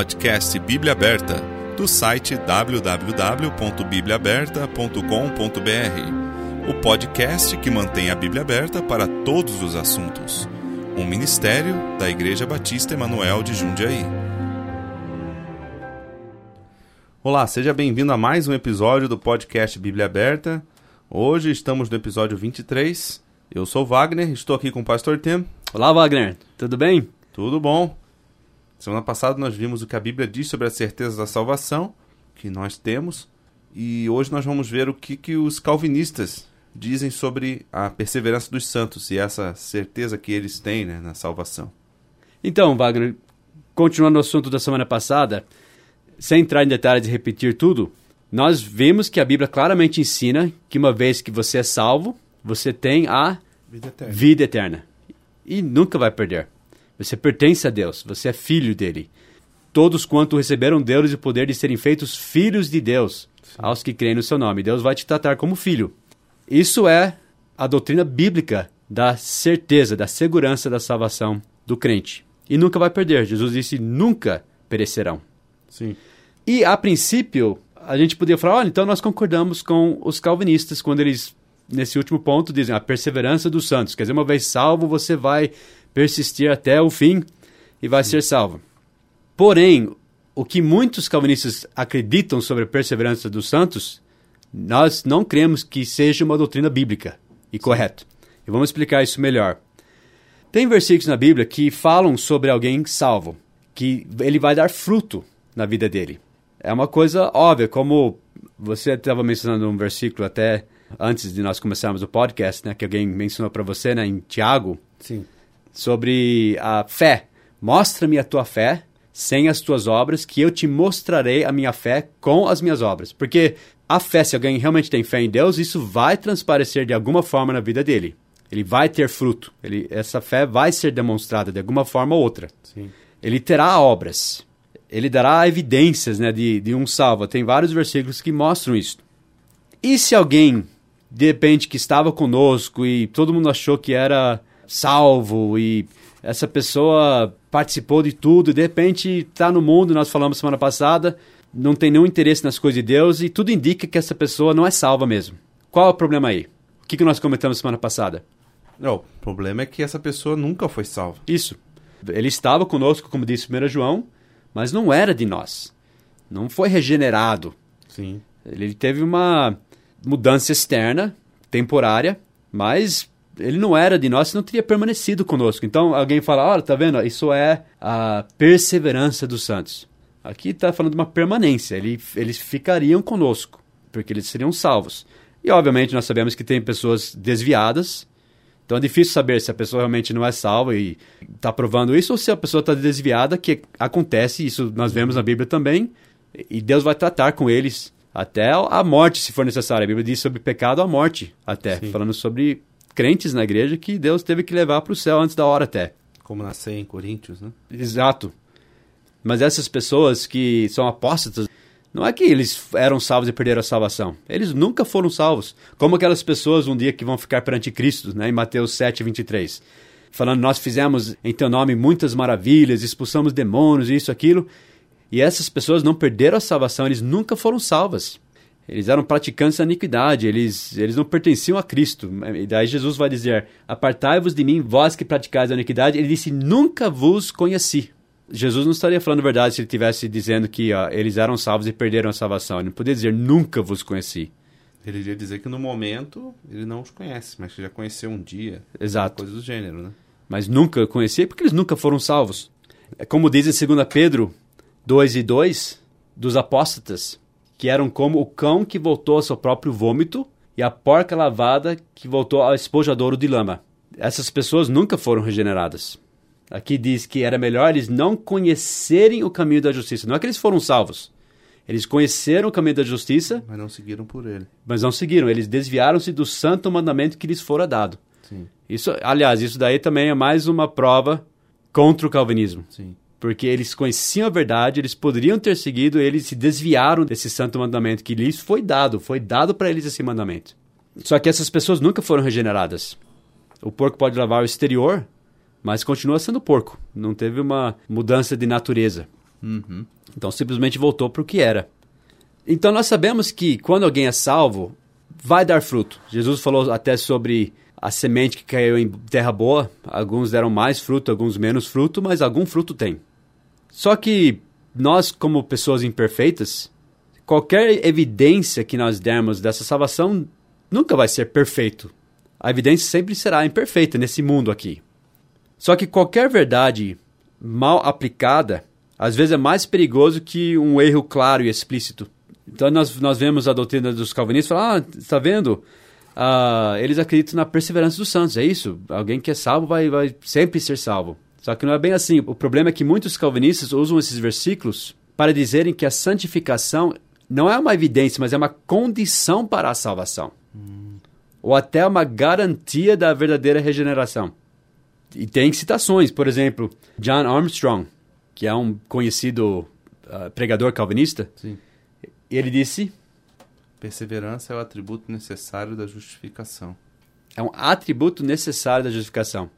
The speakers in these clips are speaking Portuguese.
Podcast Bíblia Aberta, do site www.bibliaaberta.com.br. O podcast que mantém a Bíblia aberta para todos os assuntos. Um ministério da Igreja Batista Emanuel de Jundiaí. Olá, seja bem-vindo a mais um episódio do podcast Bíblia Aberta. Hoje estamos no episódio 23. Eu sou Wagner, estou aqui com o pastor Tim. Olá, Wagner. Tudo bem? Tudo bom? Semana passada nós vimos o que a Bíblia diz sobre a certeza da salvação que nós temos e hoje nós vamos ver o que, que os calvinistas dizem sobre a perseverança dos santos e essa certeza que eles têm né, na salvação. Então, Wagner, continuando o assunto da semana passada, sem entrar em detalhes e repetir tudo, nós vimos que a Bíblia claramente ensina que uma vez que você é salvo, você tem a Vida eterna. vida eterna e nunca vai perder. Você pertence a Deus, você é filho dele. Todos quanto receberam Deus e o poder de serem feitos filhos de Deus, aos que creem no seu nome. Deus vai te tratar como filho. Isso é a doutrina bíblica da certeza, da segurança da salvação do crente. E nunca vai perder. Jesus disse: nunca perecerão. Sim. E, a princípio, a gente podia falar: olha, então nós concordamos com os calvinistas quando eles, nesse último ponto, dizem a perseverança dos santos. Quer dizer, uma vez salvo, você vai persistir até o fim e vai ser salvo. Porém, o que muitos calvinistas acreditam sobre a perseverança dos santos, nós não cremos que seja uma doutrina bíblica e correto. E vamos explicar isso melhor. Tem versículos na Bíblia que falam sobre alguém salvo, que ele vai dar fruto na vida dele. É uma coisa óbvia, como você estava mencionando um versículo até antes de nós começarmos o podcast, né, que alguém mencionou para você, né, em Tiago, Sim. Sobre a fé. Mostra-me a tua fé sem as tuas obras, que eu te mostrarei a minha fé com as minhas obras. Porque a fé, se alguém realmente tem fé em Deus, isso vai transparecer de alguma forma na vida dele. Ele vai ter fruto. Ele, essa fé vai ser demonstrada de alguma forma ou outra. Sim. Ele terá obras. Ele dará evidências né, de, de um salvo. Tem vários versículos que mostram isso. E se alguém, de repente, que estava conosco e todo mundo achou que era salvo e essa pessoa participou de tudo, de repente está no mundo, nós falamos semana passada, não tem nenhum interesse nas coisas de Deus e tudo indica que essa pessoa não é salva mesmo. Qual é o problema aí? O que, que nós comentamos semana passada? Não, o problema é que essa pessoa nunca foi salva. Isso. Ele estava conosco, como disse 1 João, mas não era de nós. Não foi regenerado. Sim. Ele teve uma mudança externa, temporária, mas ele não era de nós, não teria permanecido conosco. Então alguém fala: olha, tá vendo? Isso é a perseverança dos santos. Aqui está falando de uma permanência. Ele, eles ficariam conosco, porque eles seriam salvos. E obviamente nós sabemos que tem pessoas desviadas. Então é difícil saber se a pessoa realmente não é salva e está provando isso, ou se a pessoa está desviada, que acontece, isso nós vemos na Bíblia também, e Deus vai tratar com eles até a morte, se for necessário. A Bíblia diz sobre pecado a morte, até, Sim. falando sobre crentes na igreja que Deus teve que levar para o céu antes da hora até. Como nascer em Coríntios, né? Exato. Mas essas pessoas que são apóstatas, não é que eles eram salvos e perderam a salvação. Eles nunca foram salvos. Como aquelas pessoas um dia que vão ficar perante Cristo, né, em Mateus 7, 23. Falando, nós fizemos em teu nome muitas maravilhas, expulsamos demônios, isso, aquilo. E essas pessoas não perderam a salvação, eles nunca foram salvas. Eles eram praticantes da iniquidade, eles, eles não pertenciam a Cristo. E daí Jesus vai dizer: Apartai-vos de mim, vós que praticais a iniquidade. Ele disse: Nunca vos conheci. Jesus não estaria falando a verdade se ele estivesse dizendo que ó, eles eram salvos e perderam a salvação. Ele não podia dizer: Nunca vos conheci. Ele iria dizer que no momento ele não os conhece, mas que já conheceu um dia. Exato. Coisa do gênero, né? Mas nunca conheci porque eles nunca foram salvos. É como diz em 2 Pedro 2 e 2, dos apóstatas, que eram como o cão que voltou ao seu próprio vômito e a porca lavada que voltou ao espojadouro de lama. Essas pessoas nunca foram regeneradas. Aqui diz que era melhor eles não conhecerem o caminho da justiça. Não é que eles foram salvos. Eles conheceram o caminho da justiça, Mas não seguiram por ele. mas não seguiram. Eles desviaram-se do santo mandamento que lhes fora dado. Sim, Isso, aliás, isso daí também é mais uma prova contra o calvinismo. sim. Porque eles conheciam a verdade, eles poderiam ter seguido, eles se desviaram desse santo mandamento que lhes foi dado, foi dado para eles esse mandamento. Só que essas pessoas nunca foram regeneradas. O porco pode lavar o exterior, mas continua sendo porco. Não teve uma mudança de natureza. Uhum. Então simplesmente voltou para o que era. Então nós sabemos que quando alguém é salvo, vai dar fruto. Jesus falou até sobre a semente que caiu em terra boa. Alguns deram mais fruto, alguns menos fruto, mas algum fruto tem. Só que nós, como pessoas imperfeitas, qualquer evidência que nós dermos dessa salvação nunca vai ser perfeito. A evidência sempre será imperfeita nesse mundo aqui. Só que qualquer verdade mal aplicada, às vezes é mais perigoso que um erro claro e explícito. Então nós, nós vemos a doutrina dos calvinistas falar, ah, está vendo? Ah, eles acreditam na perseverança dos santos, é isso? Alguém que é salvo vai, vai sempre ser salvo. Só que não é bem assim. O problema é que muitos calvinistas usam esses versículos para dizerem que a santificação não é uma evidência, mas é uma condição para a salvação. Hum. Ou até uma garantia da verdadeira regeneração. E tem citações, por exemplo, John Armstrong, que é um conhecido uh, pregador calvinista, Sim. ele disse: Perseverança é o atributo necessário da justificação. É um atributo necessário da justificação.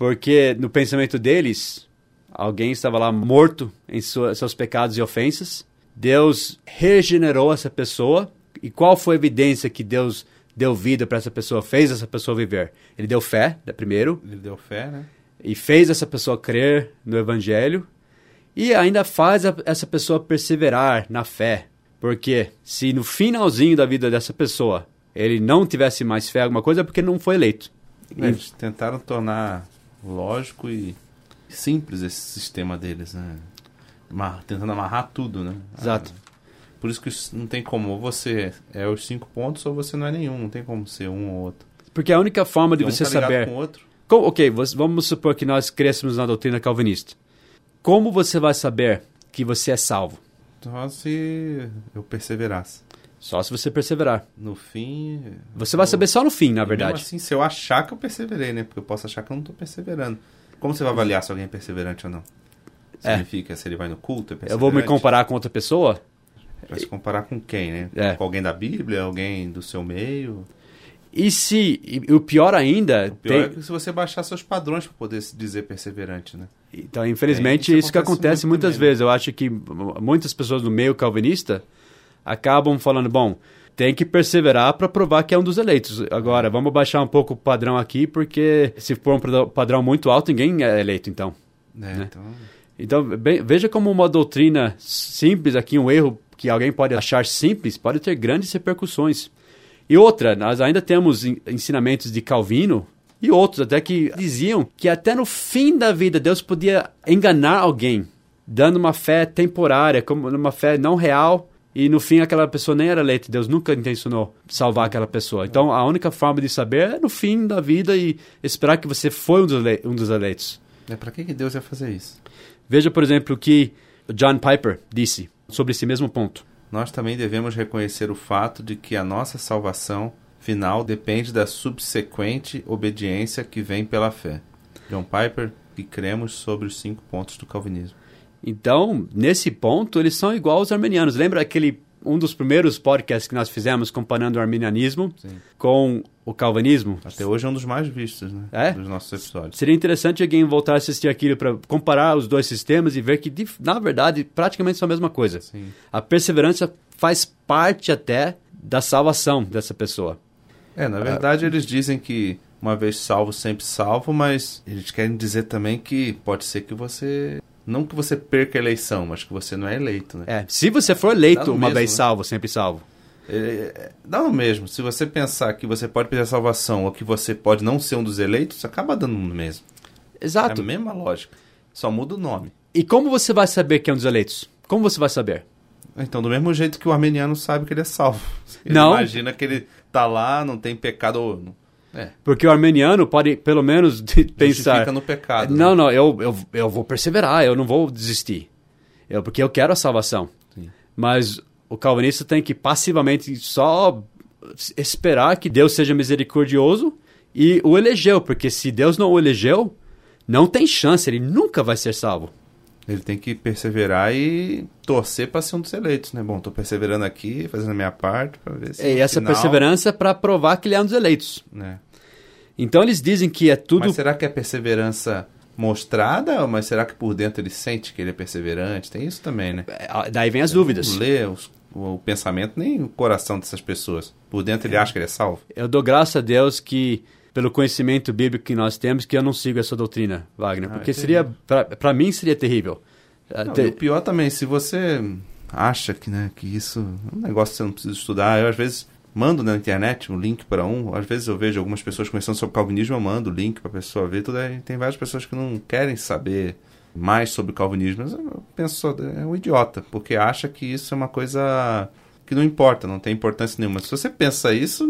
Porque no pensamento deles, alguém estava lá morto em sua, seus pecados e ofensas. Deus regenerou essa pessoa. E qual foi a evidência que Deus deu vida para essa pessoa, fez essa pessoa viver? Ele deu fé, primeiro. Ele deu fé, né? E fez essa pessoa crer no Evangelho. E ainda faz a, essa pessoa perseverar na fé. Porque se no finalzinho da vida dessa pessoa ele não tivesse mais fé alguma coisa, é porque não foi eleito. Eles tentaram tornar lógico e simples esse sistema deles, né? tentando amarrar tudo, né? Exato. Ah, por isso que não tem como, você é os cinco pontos ou você não é nenhum, não tem como ser um ou outro. Porque a única forma de um você tá saber... Com o outro. Ok, vamos supor que nós crescemos na doutrina calvinista. Como você vai saber que você é salvo? Só se eu perseverasse. Só se você perseverar. No fim. Você vai saber só no fim, na verdade. Mesmo assim, se eu achar que eu perseverei, né? Porque eu posso achar que eu não estou perseverando. Como você vai avaliar se alguém é perseverante ou não? É. Significa se ele vai no culto? É eu vou me comparar com outra pessoa? Vai se comparar com quem, né? É. Com alguém da Bíblia, alguém do seu meio. E se. E, o pior ainda. O pior tem... é que se você baixar seus padrões para poder se dizer perseverante, né? Então, infelizmente, é, isso, isso, que acontece muitas também, vezes. Né? Eu acho que muitas pessoas do meio calvinista acabam falando, bom, tem que perseverar para provar que é um dos eleitos. Agora, vamos baixar um pouco o padrão aqui, porque se for um padrão muito alto, ninguém é eleito, então. É, né? então... então bem, veja como uma doutrina simples aqui, um erro que alguém pode achar simples, pode ter grandes repercussões. E outra, nós ainda temos ensinamentos de Calvino e outros até que diziam que até no fim da vida Deus podia enganar alguém, dando uma fé temporária, como uma fé não real, e no fim aquela pessoa nem era eleita, Deus nunca intencionou salvar aquela pessoa. Então a única forma de saber é no fim da vida e esperar que você foi um dos, um dos eleitos. É para que Deus ia fazer isso? Veja, por exemplo, o que John Piper disse sobre esse mesmo ponto nós também devemos reconhecer o fato de que a nossa salvação final depende da subsequente obediência que vem pela fé. John Piper, e cremos sobre os cinco pontos do calvinismo. Então, nesse ponto, eles são igual aos armenianos. Lembra aquele um dos primeiros podcasts que nós fizemos comparando o arminianismo Sim. com o calvinismo. Até hoje é um dos mais vistos, né? É? Dos nossos episódios. Seria interessante alguém voltar a assistir aquilo para comparar os dois sistemas e ver que, na verdade, praticamente são a mesma coisa. Sim. A perseverança faz parte até da salvação dessa pessoa. É, na verdade, ah, eles dizem que uma vez salvo, sempre salvo, mas eles querem dizer também que pode ser que você não que você perca a eleição, mas que você não é eleito, né? É, se você for eleito uma mesmo, vez né? salvo, sempre salvo. É, dá no mesmo. Se você pensar que você pode perder a salvação ou que você pode não ser um dos eleitos, acaba dando no mesmo. Exato. É a mesma lógica. Só muda o nome. E como você vai saber que é um dos eleitos? Como você vai saber? Então, do mesmo jeito que o armeniano sabe que ele é salvo. Ele não. Imagina que ele tá lá, não tem pecado. É. Porque o armeniano pode, pelo menos, pensar. Fica no pecado. Não, né? não, eu, eu, eu vou perseverar, eu não vou desistir. Eu, porque eu quero a salvação. Sim. Mas o calvinista tem que passivamente só esperar que Deus seja misericordioso e o elegeu, porque se Deus não o elegeu, não tem chance, ele nunca vai ser salvo. Ele tem que perseverar e torcer para ser um dos eleitos, né? Bom, estou perseverando aqui, fazendo a minha parte para ver se. E essa final... perseverança é para provar que ele é um dos eleitos. É. Então eles dizem que é tudo. Mas será que é perseverança mostrada, mas será que por dentro ele sente que ele é perseverante? Tem isso também, né? É, Daí vem as dúvidas. Não lê os- o pensamento nem o coração dessas pessoas. Por dentro ele acha que ele é salvo. Eu dou graças a Deus que, pelo conhecimento bíblico que nós temos, que eu não sigo essa doutrina, Wagner. Ah, porque é seria, para mim, seria terrível. Não, Até- e o pior também, se você acha que, né, que isso é um negócio que você não precisa estudar, eu às vezes mando na internet um link para um, às vezes eu vejo algumas pessoas conversando sobre calvinismo, eu mando o link para a pessoa ver, tudo aí tem várias pessoas que não querem saber mais sobre o calvinismo, mas eu penso, é um idiota, porque acha que isso é uma coisa que não importa, não tem importância nenhuma. Se você pensa isso,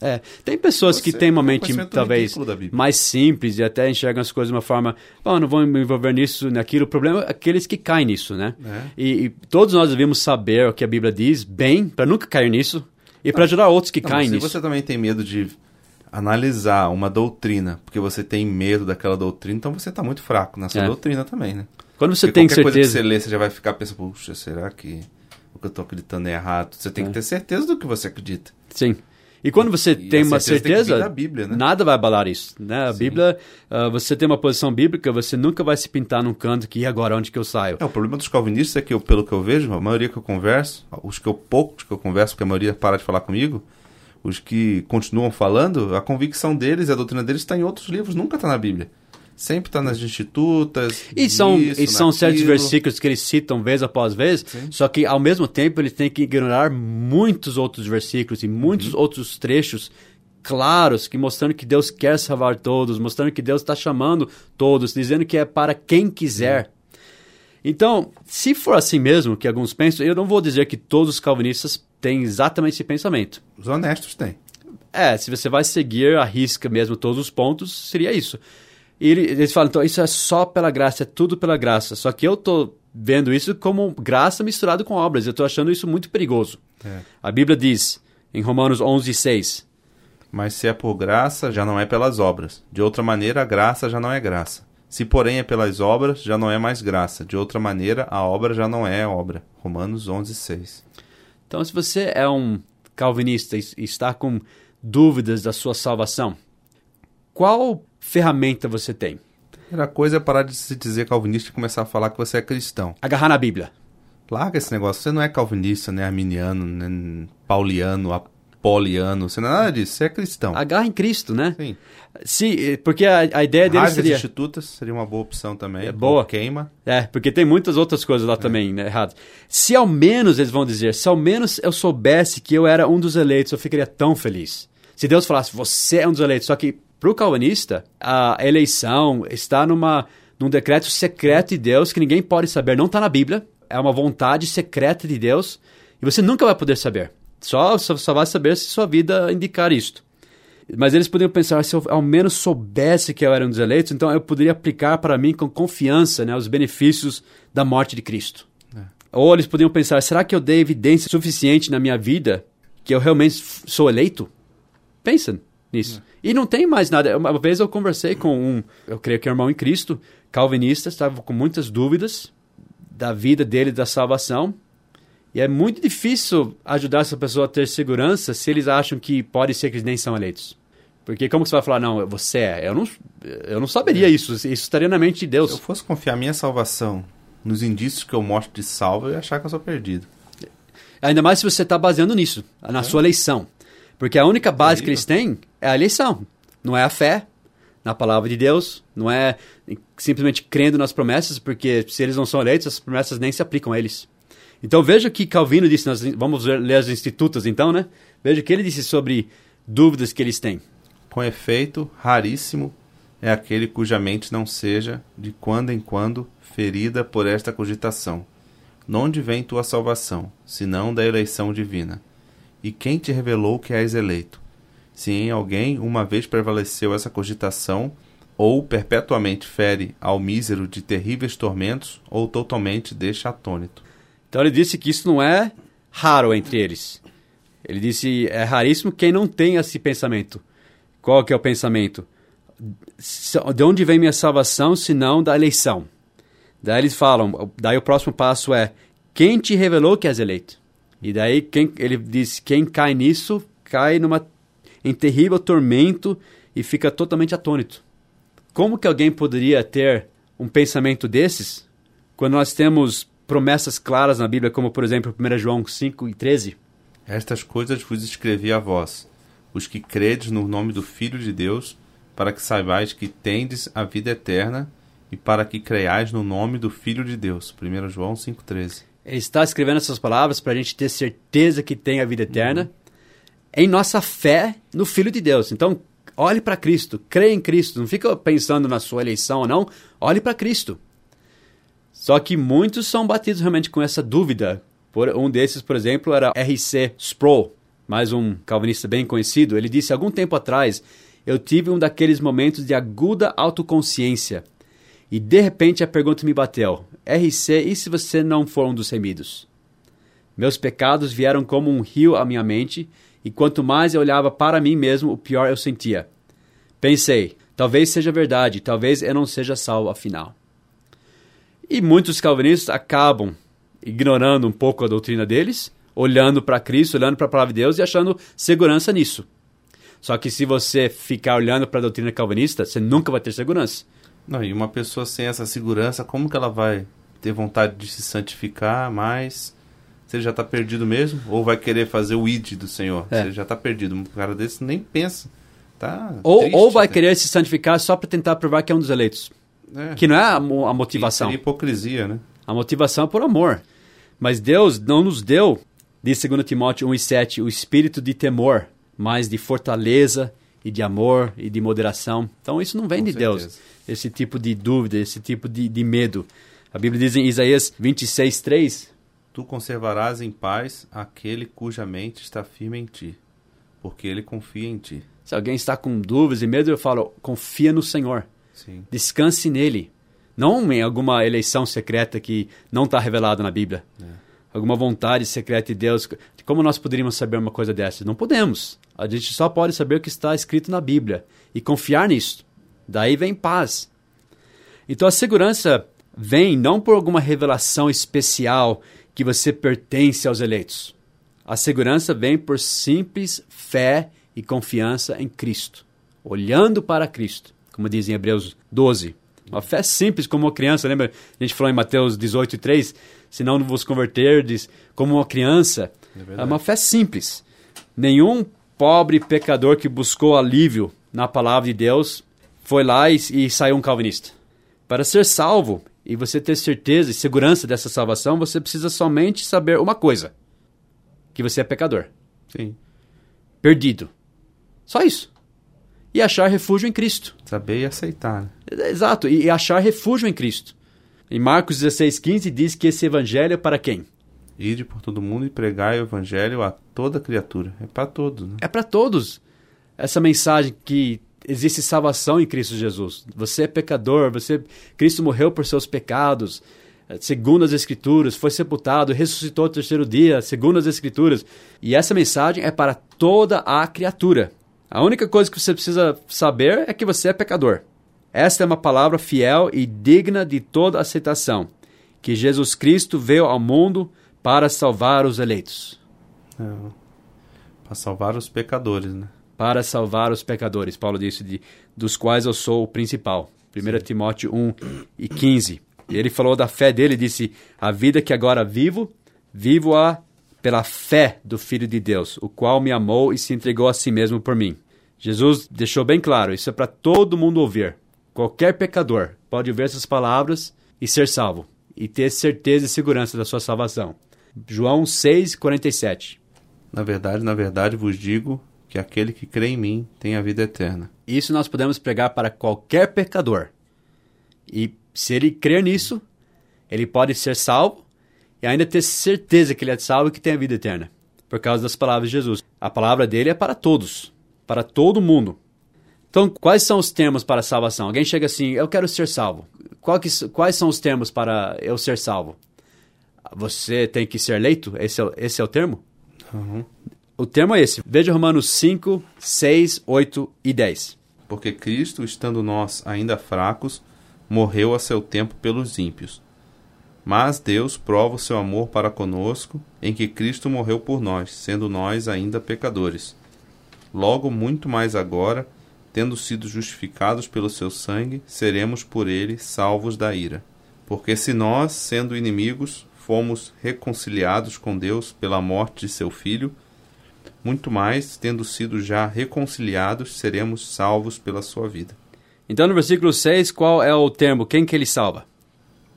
É, tem pessoas que Você têm uma um mente talvez mais simples e até enxergam as coisas de uma forma, não vou me envolver nisso, naquilo. O problema é aqueles que caem nisso, né? É. E, e todos nós devemos saber o que a Bíblia diz bem, para nunca cair nisso e para ajudar outros que Não, caem se nisso. você também tem medo de analisar uma doutrina, porque você tem medo daquela doutrina, então você está muito fraco nessa É. doutrina também, né? Quando você Porque tem qualquer coisa que certeza, você lê, você já vai ficar pensando, puxa, será que o que eu estou acreditando é errado? Você tem É. que ter certeza do que você acredita. sim. E quando você E tem uma certeza tem Bíblia, né? nada vai abalar isso. Né? A Sim. Bíblia, ah, você tem uma posição bíblica, você nunca vai se pintar num canto que e agora onde que eu saio. É, o problema dos calvinistas é que, eu, pelo que eu vejo, a maioria que eu converso, os que eu poucos que eu converso, porque a maioria para de falar comigo, os que continuam falando, a convicção deles e a doutrina deles está em outros livros, nunca está na Bíblia. Sempre está nas institutas. E são, nisso, e são certos versículos que eles citam vez após vez, Sim. só que ao mesmo tempo eles têm que ignorar muitos outros versículos e muitos Uhum. outros trechos claros que mostrando que Deus quer salvar todos, mostrando que Deus está chamando todos, dizendo que é para quem quiser. Então, se for assim mesmo que alguns pensam, eu não vou dizer que todos os calvinistas têm exatamente esse pensamento. Os honestos têm. É, se você vai seguir a risca mesmo todos os pontos, seria isso. Ele- eles falam, então, isso é só pela graça, é tudo pela graça. Só que eu tô vendo isso como graça misturado com obras. Eu tô achando isso muito perigoso. É. A Bíblia diz, em Romanos 11, 6, Mas se é por graça, já não é pelas obras. De outra maneira, a graça já não é graça. Se, porém, é pelas obras, já não é mais graça. De outra maneira, a obra já não é obra. Romanos 11, 6. Então, se você é um calvinista e está com dúvidas da sua salvação, qual ferramenta você tem? A primeira coisa é parar de se dizer calvinista e começar a falar que você é cristão. Agarrar na Bíblia. Larga esse negócio. Você não é calvinista, nem arminiano, nem pauliano, apoliano. Você não é nada disso. Você é cristão. Agarra em Cristo, né? Sim. Se, porque a, a ideia dele Rasga as seria... institutas seria uma boa opção também. É boa. Ou Queima. É, porque tem muitas outras coisas lá também, né, erradas. Se ao menos, eles vão dizer, se ao menos eu soubesse que eu era um dos eleitos, eu ficaria tão feliz. Se Deus falasse, você é um dos eleitos, só que pro calvinista, a eleição está numa, num decreto secreto de Deus que ninguém pode saber, não está na Bíblia, é uma vontade secreta de Deus e você nunca vai poder saber. Só, só, só vai saber se sua vida indicar isto. Mas eles poderiam pensar, se eu ao menos soubesse que eu era um dos eleitos, então eu poderia aplicar para mim com confiança né, os benefícios da morte de Cristo. Ou eles poderiam pensar, será que eu dei evidência suficiente na minha vida que eu realmente sou eleito? Pensa nisso. E não tem mais nada. Uma vez eu conversei com um, eu creio que é um irmão em Cristo, calvinista, estava com muitas dúvidas da vida dele, da salvação. E é muito difícil ajudar essa pessoa a ter segurança se eles acham que pode ser que eles nem são eleitos. Porque como você vai falar, não, você é? Eu não, eu não saberia isso. Isso estaria na mente de Se eu Deus. fosse confiar minha salvação nos indícios que eu mostro de salvo, eu ia achar que eu sou perdido. Ainda mais se você está baseando nisso, na sua eleição. Porque a única base que eles têm é a eleição. Não é a fé na palavra de Deus, não é simplesmente crendo nas promessas, porque se eles não são eleitos, as promessas nem se aplicam a eles. Então veja o que Calvino disse, nas, vamos ver- ler as institutas então, né? Veja o que ele disse sobre dúvidas que eles têm. Com efeito, raríssimo é aquele cuja mente não seja, de quando em quando, ferida por esta cogitação. Nonde vem tua salvação, senão da eleição divina? E quem te revelou que és eleito? Se em alguém uma vez prevaleceu essa cogitação, ou perpetuamente fere ao mísero de terríveis tormentos, ou totalmente deixa atônito. Então ele disse que isso não é raro entre eles. Ele disse é raríssimo quem não tem esse pensamento. Qual que é o pensamento? De onde vem minha salvação, se não da eleição? Daí eles falam, daí o próximo passo é quem te revelou que és eleito? E daí quem, ele diz quem cai nisso cai numa em terrível tormento e fica totalmente atônito. como que alguém poderia ter um pensamento desses quando nós temos promessas claras na Bíblia, como por exemplo 1 João 5 e 13? Estas coisas vos escrevi a vós, os que credes no nome do Filho de Deus, para que saibais que tendes a vida eterna e para que creiais no nome do Filho de Deus. 1 João 5,13. Está escrevendo essas palavras para a gente ter certeza que tem a vida eterna uhum. em nossa fé no Filho de Deus. Então, olhe para Cristo, creia em Cristo. Não fica pensando na sua eleição ou não. Olhe para Cristo. Só que muitos são batidos realmente com essa dúvida. Por, um desses, por exemplo, era R.C. Sproul, mais um calvinista bem conhecido. Ele disse algum tempo atrás: Eu tive um daqueles momentos de aguda autoconsciência e de repente a pergunta me bateu: RC, e se você não for um dos remidos? Meus pecados vieram como um rio à minha mente, e quanto mais eu olhava para mim mesmo, o pior eu sentia. Pensei, talvez seja verdade, talvez eu não seja salvo afinal. E muitos calvinistas acabam ignorando um pouco a doutrina deles, olhando para Cristo, olhando para a palavra de Deus e achando segurança nisso. Só que se você ficar olhando para a doutrina calvinista, você nunca vai ter segurança. Não, e uma pessoa sem essa segurança, como que ela vai ter vontade de se santificar mais? Você já está perdido mesmo? Ou vai querer fazer o id do Senhor? É. Você já está perdido. Um cara desse nem pensa. Tá ou, triste, ou vai né? querer se santificar só para tentar provar que é um dos eleitos. É. Que não é a, a motivação. É hipocrisia, né? A motivação é por amor. Mas Deus não nos deu, diz 2 Timóteo 1,7, o espírito de temor, mas de fortaleza e de amor e de moderação. Então isso não vem Com de certeza. Deus esse tipo de dúvida, esse tipo de, de medo. A Bíblia diz em Isaías 26, 3: Tu conservarás em paz aquele cuja mente está firme em ti, porque ele confia em ti. Se alguém está com dúvidas e medo, eu falo: confia no Senhor. Sim. Descanse nele. Não em alguma eleição secreta que não está revelada na Bíblia. É. Alguma vontade secreta de Deus. Como nós poderíamos saber uma coisa dessas? Não podemos. A gente só pode saber o que está escrito na Bíblia e confiar nisso. Daí vem paz. Então a segurança vem não por alguma revelação especial que você pertence aos eleitos. A segurança vem por simples fé e confiança em Cristo, olhando para Cristo, como diz em Hebreus 12. Uma fé simples como uma criança, lembra? A gente falou em Mateus 18, 3, se não vos converterdes como uma criança. É, é uma fé simples. Nenhum pobre pecador que buscou alívio na palavra de Deus foi lá e, e saiu um calvinista. Para ser salvo e você ter certeza e segurança dessa salvação, você precisa somente saber uma coisa: que você é pecador. Sim. Perdido. Só isso. E achar refúgio em Cristo. Saber e aceitar. Né? Exato, e achar refúgio em Cristo. Em Marcos 16,15 diz que esse evangelho é para quem? Ide por todo mundo e pregar o evangelho a toda criatura. É para todos. Né? É para todos. Essa mensagem que existe salvação em Cristo Jesus. Você é pecador, você Cristo morreu por seus pecados, segundo as Escrituras, foi sepultado, ressuscitou no terceiro dia, segundo as Escrituras. E essa mensagem é para toda a criatura. A única coisa que você precisa saber é que você é pecador. Esta é uma palavra fiel e digna de toda aceitação, que Jesus Cristo veio ao mundo para salvar os eleitos. É, para salvar os pecadores, né? para salvar os pecadores. Paulo disse, de, dos quais eu sou o principal. 1 Sim. Timóteo 1 e 15. E ele falou da fé dele, disse, a vida que agora vivo, vivo-a pela fé do Filho de Deus, o qual me amou e se entregou a si mesmo por mim. Jesus deixou bem claro, isso é para todo mundo ouvir. Qualquer pecador pode ouvir essas palavras e ser salvo, e ter certeza e segurança da sua salvação. João 6, 47. Na verdade, na verdade vos digo que aquele que crê em mim tem a vida eterna. Isso nós podemos pregar para qualquer pecador. E se ele crer nisso, ele pode ser salvo e ainda ter certeza que ele é salvo e que tem a vida eterna, por causa das palavras de Jesus. A palavra dele é para todos, para todo mundo. Então, quais são os termos para a salvação? Alguém chega assim, eu quero ser salvo. Que, quais são os termos para eu ser salvo? Você tem que ser eleito? Esse é, esse é o termo? Uhum. O termo é esse. Veja Romanos 5, 6, 8 e 10. Porque Cristo, estando nós ainda fracos, morreu a seu tempo pelos ímpios. Mas Deus prova o seu amor para conosco, em que Cristo morreu por nós, sendo nós ainda pecadores. Logo, muito mais agora, tendo sido justificados pelo seu sangue, seremos por ele salvos da ira. Porque se nós, sendo inimigos, fomos reconciliados com Deus pela morte de seu filho, muito mais, tendo sido já reconciliados, seremos salvos pela sua vida. Então, no versículo 6, qual é o termo? Quem que ele salva?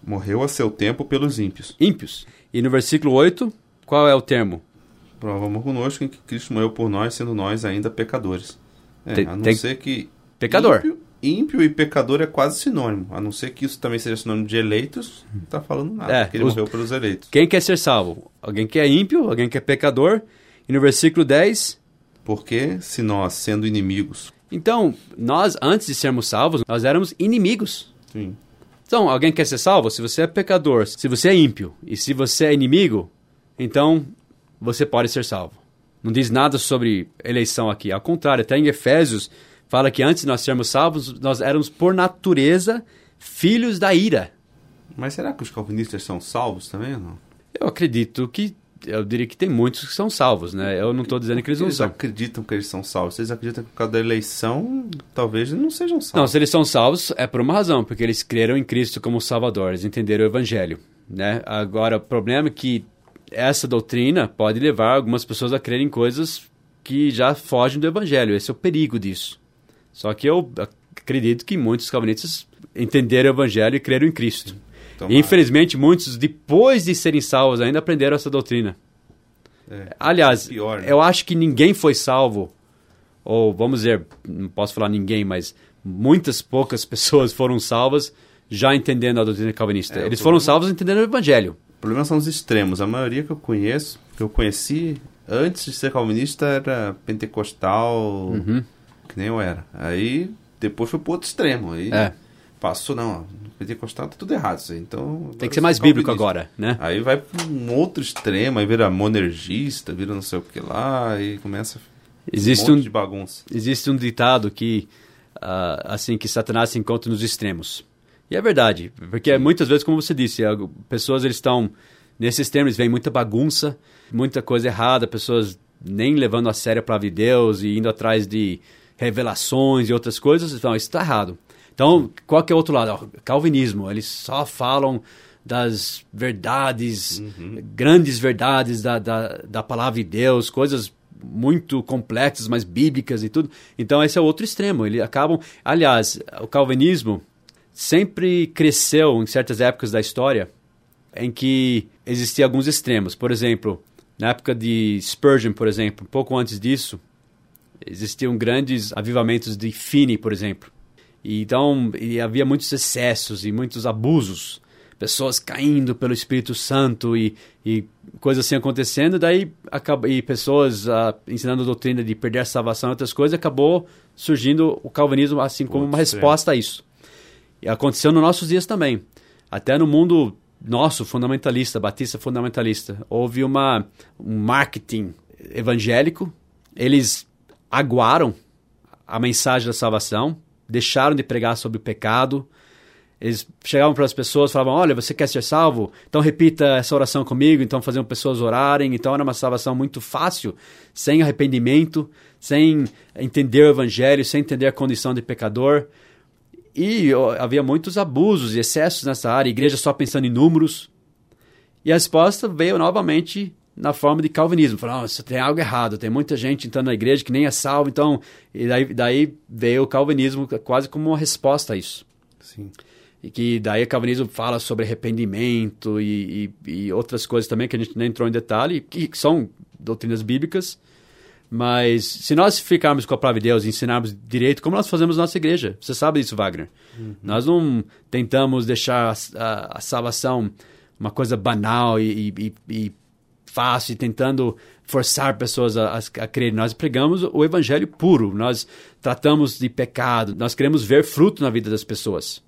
Morreu a seu tempo pelos ímpios. Ímpios. E no versículo 8, qual é o termo? Provamos conosco em que Cristo morreu por nós, sendo nós ainda pecadores. É, a não ser que. Pecador. Ímpio, ímpio e pecador é quase sinônimo. A não ser que isso também seja sinônimo de eleitos, não tá falando nada. É, porque ele os- morreu pelos eleitos. Quem quer ser salvo? Alguém que é ímpio, alguém que é pecador. E no versículo 10, Porque se nós, sendo inimigos. então, nós, antes de sermos salvos, nós éramos inimigos. Sim. Então, alguém quer ser salvo? Se você é pecador, se você é ímpio e se você é inimigo, então você pode ser salvo. Não diz nada sobre eleição aqui. Ao contrário, até em Efésios fala que antes de nós sermos salvos, nós éramos por natureza filhos da ira. Mas será que os calvinistas são salvos também ou não? Eu acredito que, eu diria que tem muitos que são salvos, né? Eu não estou dizendo que eles não Eles são. acreditam que eles são salvos. Vocês acreditam que por causa da eleição, talvez eles não sejam Não, salvos. se eles são salvos é por uma razão, porque eles creram em Cristo como Salvador, eles entenderam o Evangelho, né? Agora, o problema é que essa doutrina pode levar algumas pessoas a crerem em coisas que já fogem do Evangelho. Esse é o perigo disso. Só que eu acredito que muitos calvinistas entenderam o Evangelho e creram em Cristo. Tomara. Infelizmente, muitos, depois de serem salvos, ainda aprenderam essa doutrina. É. Aliás, Pior, né? eu acho que ninguém foi salvo, ou vamos dizer, não posso falar ninguém, mas muitas poucas pessoas foram salvas já entendendo a doutrina calvinista. É, Eles foram salvos entendendo o evangelho. O problema são os extremos. A maioria que eu conheço, que eu conheci antes de ser calvinista, era pentecostal, Uhum. que nem eu era. Aí depois foi pro outro extremo. Aí É. passou, não, pentecostal tá tudo errado isso aí. Então, Tem que ser mais bíblico agora, né? Aí vai pra um outro extremo, aí vira monergista, vira não sei o que lá, e começa Existe um monte um, de bagunça. existe um ditado que, ah, assim, que Satanás se encontra nos extremos. E é verdade, porque muitas vezes, como você disse, pessoas eles estão nesses extremos, vem muita bagunça, muita coisa errada, pessoas nem levando a sério a palavra de Deus e indo atrás de revelações e outras coisas, então isso está errado. Então, qual que é o outro lado? Calvinismo, eles só falam das verdades, grandes verdades da, da, da palavra de Deus, coisas muito complexas, mas bíblicas e tudo. Então, esse é o outro extremo. Eles acabam. Aliás, o calvinismo sempre cresceu em certas épocas da história em que existiam alguns extremos. Por exemplo, na época de Spurgeon, por exemplo, um pouco antes disso, existiam grandes avivamentos de Finney, por exemplo. E então, e havia muitos excessos e muitos abusos, pessoas caindo pelo Espírito Santo e, e coisas assim acontecendo, daí e pessoas ah, ensinando a doutrina de perder a salvação e outras coisas, acabou surgindo o calvinismo assim como uma Outro extremo. resposta a isso. E aconteceu nos nossos dias também. Até no mundo nosso, fundamentalista, batista fundamentalista, houve uma, um marketing evangélico. Eles aguaram a mensagem da salvação, deixaram de pregar sobre o pecado. Eles chegavam para as pessoas e falavam: Olha, você quer ser salvo? Então repita essa oração comigo. Então faziam pessoas orarem. Então era uma salvação muito fácil, sem arrependimento, sem entender o evangelho, sem entender a condição de pecador. E ó, havia muitos abusos e excessos nessa área, a igreja só pensando em números. E a resposta veio novamente na forma de calvinismo. Falaram, oh, isso tem algo errado, tem muita gente entrando na igreja que nem é salvo, então... E daí, daí veio o calvinismo quase como uma resposta a isso. Sim. E que daí o calvinismo fala sobre arrependimento e, e, e outras coisas também que a gente nem entrou em detalhe, que são doutrinas bíblicas. Mas se nós ficarmos com a palavra de Deus e ensinarmos direito, como nós fazemos na nossa igreja, você sabe disso, Wagner. Nós não tentamos deixar a, a- a salvação uma coisa banal e, e- e- fácil, tentando forçar pessoas a, a, crer. Nós pregamos o evangelho puro, nós tratamos de pecado, nós queremos ver fruto na vida das pessoas.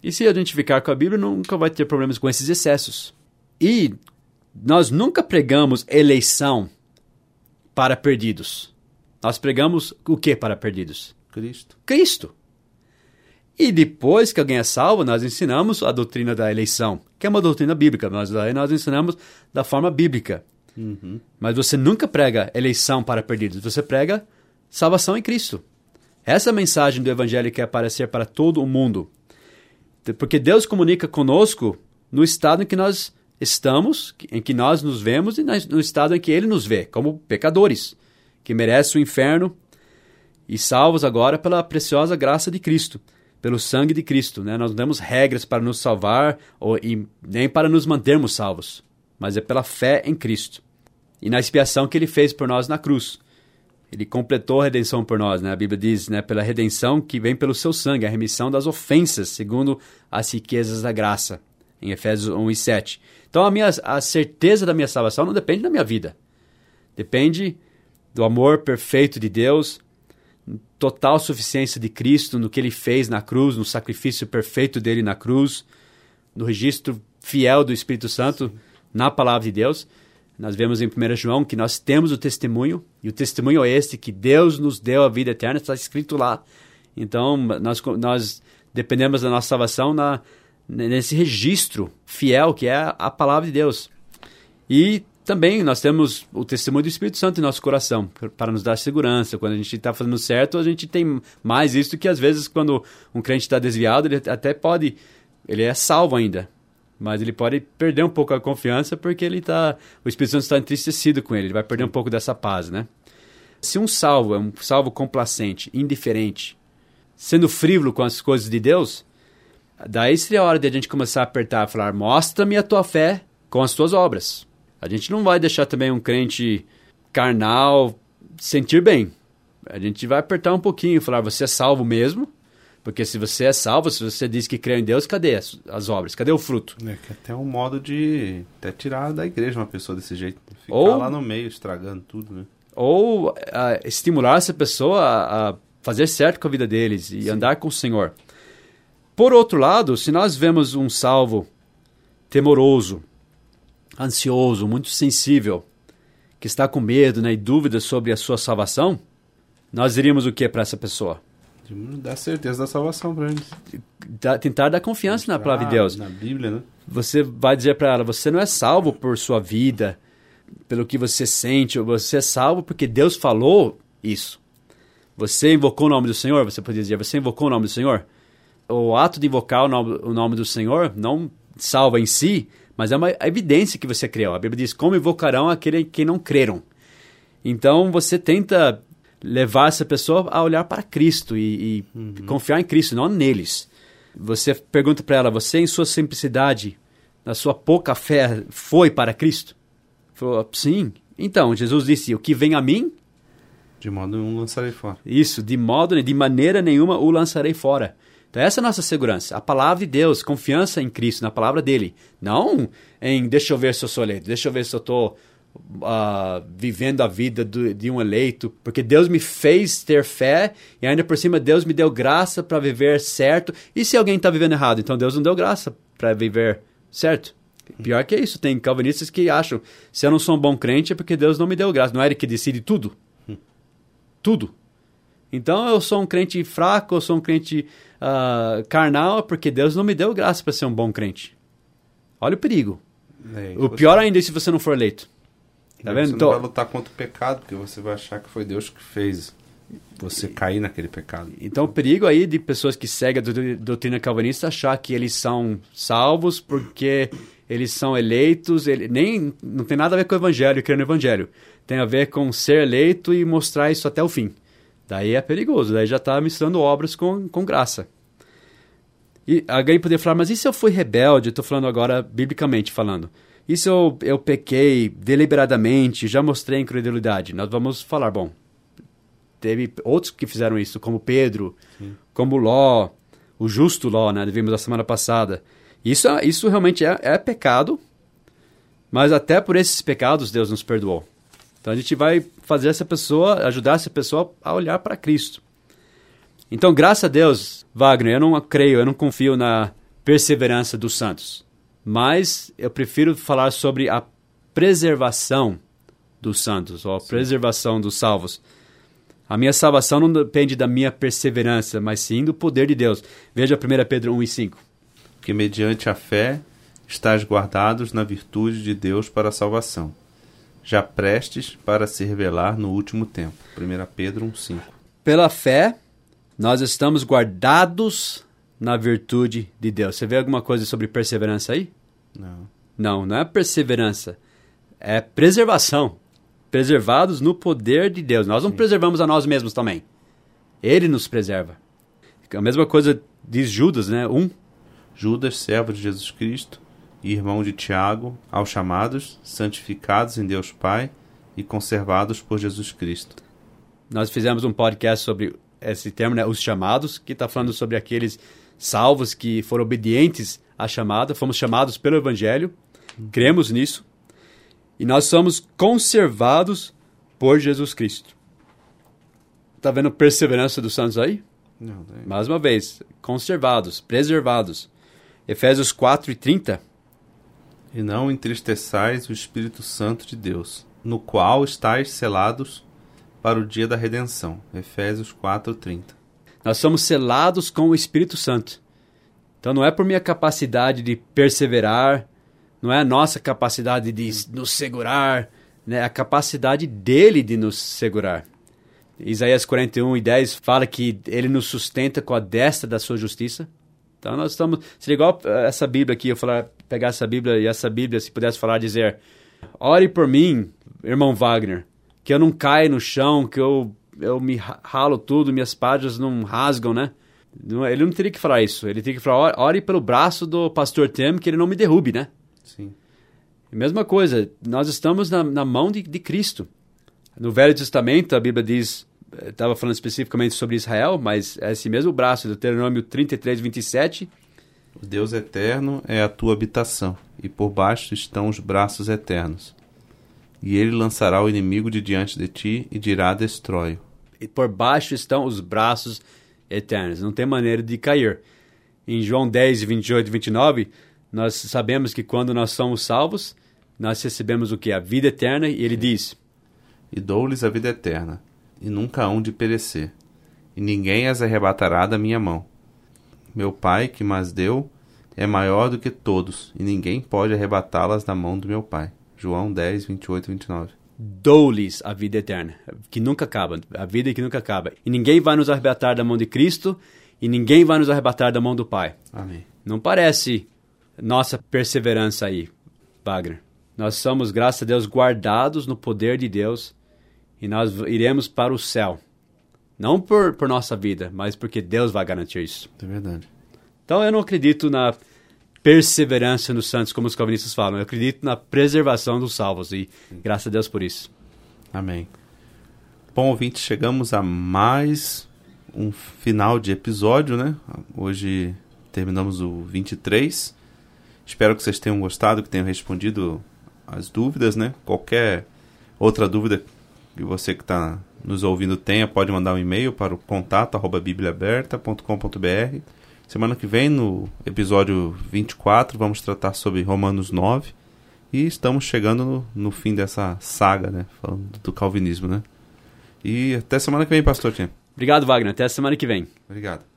E se a gente ficar com a Bíblia, nunca vai ter problemas com esses excessos. E nós nunca pregamos eleição para perdidos. Nós pregamos o que para perdidos? Cristo. Cristo. E depois que alguém é salvo, nós ensinamos a doutrina da eleição, que é uma doutrina bíblica, mas nós ensinamos da forma bíblica. Mas você nunca prega eleição para perdidos, você prega salvação em Cristo. Essa mensagem do Evangelho quer aparecer para todo o mundo. Porque Deus comunica conosco no estado em que nós estamos, em que nós nos vemos e no estado em que Ele nos vê, como pecadores, que merecem o inferno e salvos agora pela preciosa graça de Cristo, pelo sangue de Cristo. Né? Nós não temos regras para nos salvar ou, e nem para nos mantermos salvos, mas é pela fé em Cristo e na expiação que Ele fez por nós na cruz. Ele completou a redenção por nós, né? A Bíblia diz, né? Pela redenção que vem pelo seu sangue, a remissão das ofensas, segundo as riquezas da graça, em Efésios 1 e 7. Então a, minha, a certeza da minha salvação não depende da minha vida. Depende do amor perfeito de Deus, total suficiência de Cristo no que ele fez na cruz, no sacrifício perfeito dele na cruz, no registro fiel do Espírito Santo na palavra de Deus. Nós vemos em 1 João que nós temos o testemunho, e o testemunho é este, que Deus nos deu a vida eterna, está escrito lá. Então, nós, nós dependemos da nossa salvação na, nesse registro fiel que é a palavra de Deus. E também nós temos o testemunho do Espírito Santo em nosso coração, para nos dar segurança. Quando a gente está fazendo certo, a gente tem mais isso que às vezes quando um crente está desviado, ele até pode, ele é salvo ainda, mas ele pode perder um pouco a confiança porque ele tá, o Espírito Santo está entristecido com ele, ele vai perder um pouco dessa paz, né? Se um salvo é um salvo complacente, indiferente, sendo frívolo com as coisas de Deus, daí seria a hora de a gente começar a apertar, falar: "Mostra-me a tua fé com as tuas obras". A gente não vai deixar também um crente carnal sentir bem. A gente vai apertar um pouquinho, falar: "Você é salvo mesmo?" Porque se você é salvo, se você diz que crê em Deus, cadê as, as obras? Cadê o fruto? É que até um modo de até tirar da igreja uma pessoa desse jeito. Ficar Ou- lá no meio, estragando tudo, né? Ou ah, estimular essa pessoa a, a fazer certo com a vida deles e andar com o Senhor. Por outro lado, se nós vemos um salvo temoroso, ansioso, muito sensível, que está com medo né, e dúvidas sobre a sua salvação, nós diríamos o que para essa pessoa? Dar certeza da salvação pra eles. Da- tentar dar confiança na palavra de Deus. Na Bíblia, né? Você vai dizer para ela: você não é salvo por sua vida, pelo que você sente, você é salvo porque Deus falou isso. Você invocou o nome do Senhor, você podia dizer: você invocou o nome do Senhor? O ato de invocar o nome, o nome do Senhor não salva em si, mas é uma evidência que você criou. A Bíblia diz: como invocarão aquele que não creram? Então você tenta levar essa pessoa a olhar para Cristo e, e confiar em Cristo, não neles. Você pergunta para ela: você, em sua simplicidade, na sua pouca fé, foi para Cristo? Falou: sim. Então, Jesus disse: o que vem a mim, De modo nenhum lançarei fora. isso, de modo, de maneira nenhuma o lançarei fora. Então, essa é a nossa segurança. A palavra de Deus, confiança em Cristo, na palavra dele. Não em deixa eu ver se eu sou eleito, deixa eu ver se eu estou vivendo a vida do- de um eleito, porque Deus me fez ter fé e ainda por cima Deus me deu graça para viver certo. E se alguém está vivendo errado, então Deus não deu graça para viver certo? Pior que isso, tem calvinistas que acham se eu não sou um bom crente é porque Deus não me deu graça. Não é ele que decide tudo? Tudo. Então eu sou um crente fraco, eu sou um crente ah, carnal, porque Deus não me deu graça para ser um bom crente. Olha o perigo. É, O você- pior ainda é se você não for eleito. Tá Você vendo? não Então- vai lutar contra o pecado, porque você vai achar que foi Deus que fez você cair naquele pecado. Então, o perigo aí de pessoas que seguem a doutrina- calvinista achar que eles são salvos porque eles são eleitos, ele, nem não tem nada a ver com o evangelho, crer no evangelho. Tem a ver com ser eleito e mostrar isso até o fim. Daí é perigoso, daí já está misturando obras com, com graça. E alguém poderia falar, mas e se eu fui rebelde? Eu estou falando agora biblicamente falando. E se eu, eu pequei deliberadamente, já mostrei incredulidade? Nós vamos falar, bom, teve outros que fizeram isso, como Pedro, como Ló, o justo Ló, né? Vimos a semana passada. Isso, isso realmente é, é pecado, mas até por esses pecados Deus nos perdoou. Então a gente vai fazer essa pessoa, ajudar essa pessoa a olhar para Cristo. Então, graças a Deus, Wagner, eu não creio, eu não confio na perseverança dos santos. Mas eu prefiro falar sobre a preservação dos santos, ou a preservação dos salvos. A minha salvação não depende da minha perseverança, mas sim do poder de Deus. Veja 1 Pedro 1 e 5. Que mediante a fé estáis guardados na virtude de Deus para a salvação, já prestes para se revelar no último tempo. 1 Pedro 1,5. Pela fé, Nós estamos guardados na virtude de Deus. Você vê alguma coisa sobre perseverança aí? Não. Não, não é perseverança. É preservação. Preservados no poder de Deus. Nós não Sim. preservamos a nós mesmos também. Ele nos preserva. A mesma coisa diz Judas, né? Um. Judas, servo de Jesus Cristo e irmão de Tiago, aos chamados, santificados em Deus Pai e conservados por Jesus Cristo. Nós fizemos um podcast sobre esse termo, né? Os chamados, que está falando sobre aqueles salvos que foram obedientes à chamada. Fomos chamados pelo Evangelho. Cremos nisso. E nós somos conservados por Jesus Cristo. Tá vendo perseverança dos santos aí? Não, né? Mais uma vez, conservados, preservados. Efésios 4 e 30. E não entristeçais o Espírito Santo de Deus, no qual estáis selados para o dia da redenção. Efésios 4:30. Nós somos selados com o Espírito Santo. Então não é por minha capacidade de perseverar, não é a nossa capacidade de nos segurar, né? é a capacidade dele de nos segurar. Isaías 41 e 10 fala que ele nos sustenta com a destra da sua justiça. Então nós estamos. Seria igual eh, essa Bíblia aqui, eu falar, pegar essa Bíblia e essa Bíblia, se pudesse falar, dizer: Ore por mim, irmão Wagner, que eu não caia no chão, que eu, eu me ra- ralo tudo, minhas páginas não rasgam, né? Não- Ele não teria que falar isso. Ele teria que falar: "Ore- Ore pelo braço do pastor Tem, que ele não me derrube, né? Sim. Mesma coisa, nós estamos na, na mão de, de Cristo. No Velho Testamento, a Bíblia diz, estava falando especificamente sobre Israel, mas é esse mesmo braço, Deuteronômio 33, 27, O Deus eterno é a tua habitação, e por baixo estão os braços eternos. E ele lançará o inimigo de diante de ti e dirá destrói. e por baixo estão os braços eternos. Não tem maneira de cair. Em João 10, 28 e 29, nós sabemos que quando nós somos salvos, nós recebemos o que? A vida eterna, e ele diz, E dou-lhes a vida eterna, e nunca hão de perecer, e ninguém as arrebatará da minha mão. Meu Pai, que mas deu, é maior do que todos, e ninguém pode arrebatá-las da mão do meu Pai. João 10, 28 e 29. dou-lhes a vida eterna, que nunca acaba, a vida que nunca acaba. E ninguém vai nos arrebatar da mão de Cristo, e ninguém vai nos arrebatar da mão do Pai. Amém. Não parece nossa perseverança aí, Wagner. Nós somos, graças a Deus, guardados no poder de Deus e nós iremos para o céu. Não por, por nossa vida, mas porque Deus vai garantir isso. É verdade. Então eu não acredito na perseverança nos santos, como os calvinistas falam. Eu acredito na preservação dos salvos e graças a Deus por isso. Amém. Bom, ouvinte, chegamos a mais um final de episódio, né? Hoje terminamos o 23. Espero que vocês tenham gostado, que tenham respondido as dúvidas, né? Qualquer outra dúvida que você que está nos ouvindo tenha, pode mandar um e-mail para o contato arroba bibliaaberta.com.br. Semana que vem, no episódio 24, vamos tratar sobre Romanos 9. E estamos chegando no, no fim dessa saga, né? Falando do calvinismo, né? E até semana que vem, pastor Tim. Obrigado, Wagner. Até semana que vem. Obrigado.